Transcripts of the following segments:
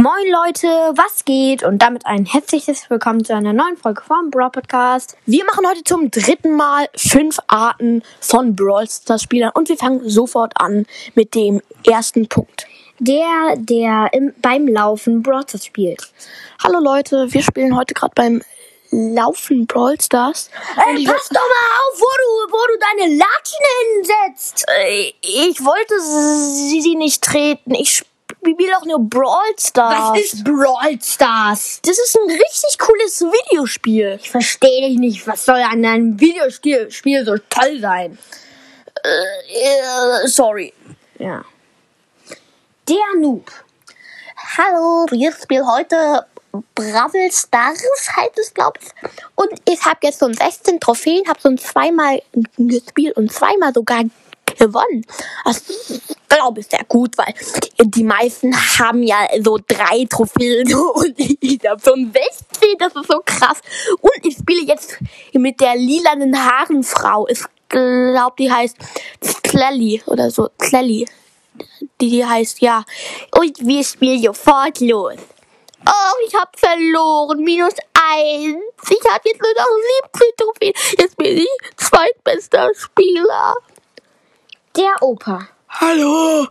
Moin Leute, was geht? Und damit ein herzliches Willkommen zu einer neuen Folge vom Brawl Podcast. Wir machen heute zum dritten Mal fünf Arten von Brawl Stars Spielern und wir fangen sofort an mit dem ersten Punkt. Der, der im, beim Laufen Brawl Stars spielt. Hallo Leute, wir spielen heute gerade beim Laufen Brawl Stars. Ey, pass doch mal auf, wo du, wo du deine Latschen hinsetzt. Äh, Ich wollte sie, sie nicht treten. Ich spiele auch nur Brawl Stars. Was ist Brawl Stars? Das ist ein richtig cooles Videospiel. Ich verstehe dich nicht. Was soll an einem Videospiel Spiel so toll sein? Äh, sorry. Ja. Der Noob. Hallo, wir spielen heute Brawl Stars, heißt es, glaube ich. Und ich habe jetzt so 16 Trophäen, habe so zweimal gespielt und zweimal sogar gewonnen. Das glaube ich sehr gut, weil die meisten haben ja so drei Trophäen und ich habe so 16, das ist so krass. Und ich spiele jetzt mit der lilanen Haarenfrau. Ich glaube, die heißt Clelly oder so. Clelly. Die, die heißt, ja. Und wir spielen sofort los. Oh, ich hab verloren. Minus eins. Ich habe jetzt nur noch 17 Trophäen. Jetzt bin ich zweitbester Spieler. Der Opa. Hallo,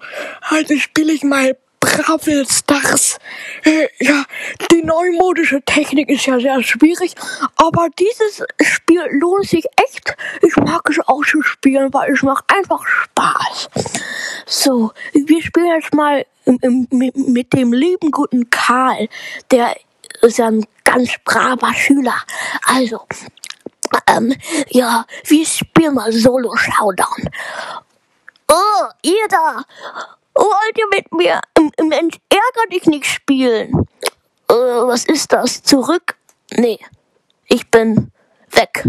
heute spiele ich mal Bravel Stars. Äh, ja, die neumodische Technik ist ja sehr schwierig, aber dieses Spiel lohnt sich echt. Ich mag es auch zu spielen, weil es macht einfach Spaß. So, wir spielen jetzt mal im, mit, mit dem lieben guten Karl. Der ist ja ein ganz braver Schüler. Also, ähm, ja, wir spielen mal Solo Showdown. Oh, ihr da! Wollt ihr mit mir Mensch ärger dich nicht spielen? Äh, was ist das? Zurück? Nee, ich bin weg.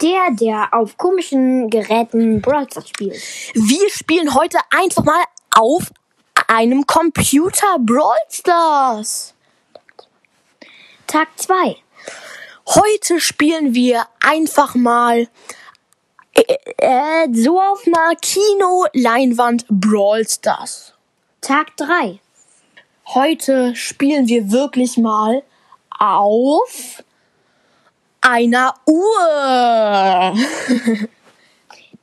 Der, der auf komischen Geräten Brawl spielt. Wir spielen heute einfach mal auf einem Computer Brawl Stars. Tag 2. Heute spielen wir einfach mal äh, äh, so auf einer Kinoleinwand Brawl Stars. Tag 3. Heute spielen wir wirklich mal auf einer Uhr.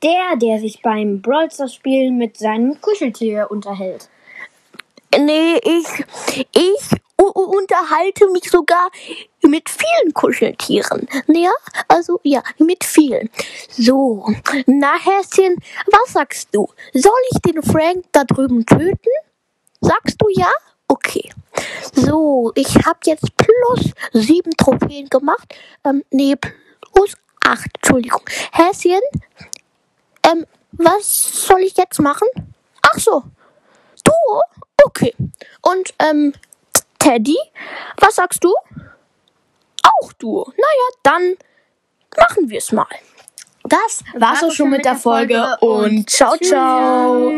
Der, der sich beim Brawl Stars Spielen mit seinem Kuscheltier unterhält. Nee, ich, ich unterhalte mich sogar mit vielen Kuscheltieren. Ja, also ja, mit vielen. So, na Häschen, was sagst du? Soll ich den Frank da drüben töten? Sagst du ja? Okay. So, ich habe jetzt plus sieben Trophäen gemacht. Ähm, nee, plus acht, Entschuldigung. Häschen, ähm, was soll ich jetzt machen? Ach so, du? Okay. Und, ähm, Teddy, was sagst du? Auch du. Naja, dann machen wir es mal. Das war's auch schon mit der Folge und ciao, ciao.